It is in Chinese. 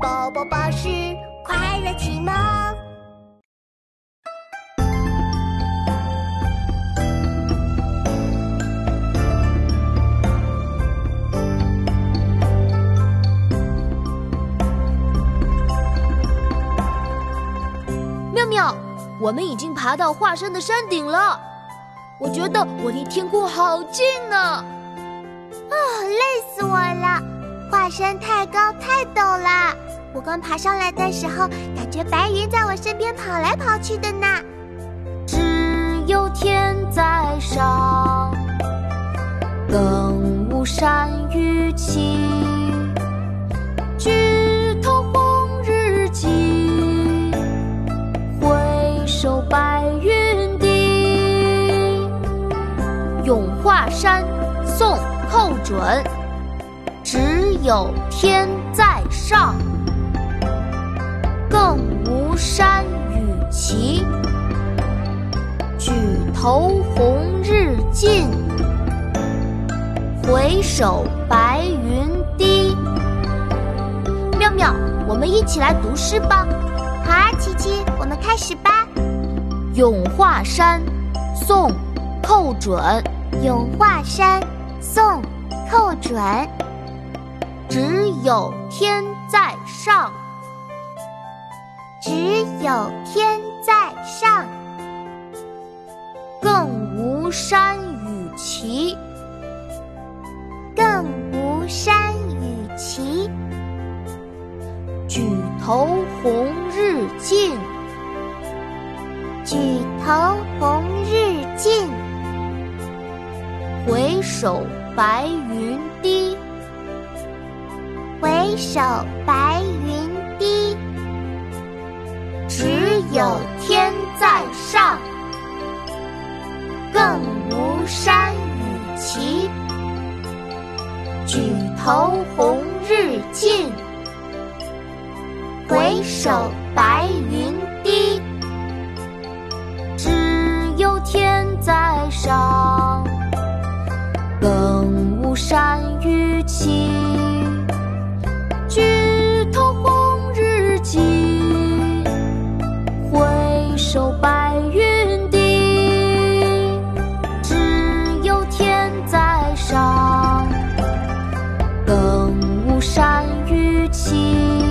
宝宝巴士快乐启蒙。妙妙，我们已经爬到华山的山顶了。我觉得我离天空好近呢。啊，累死我了！华山太高太陡了。我刚爬上来的时候，感觉白云在我身边跑来跑去的呢。只有天在上，更无山与齐。举头红日际，回首白云低。咏华山，宋·寇准。只有天在上。山与齐，举头红日近，回首白云低。妙妙，我们一起来读诗吧。好啊，琪琪，我们开始吧。《咏华山》宋·寇准。《咏华山》宋·寇准。只有天在上。只有天在上，更无山与齐，更无山与齐。举头红日近，举头红日近。回首白云低，回首白云有天在上，更无山与齐。举头红日近，回首白云 you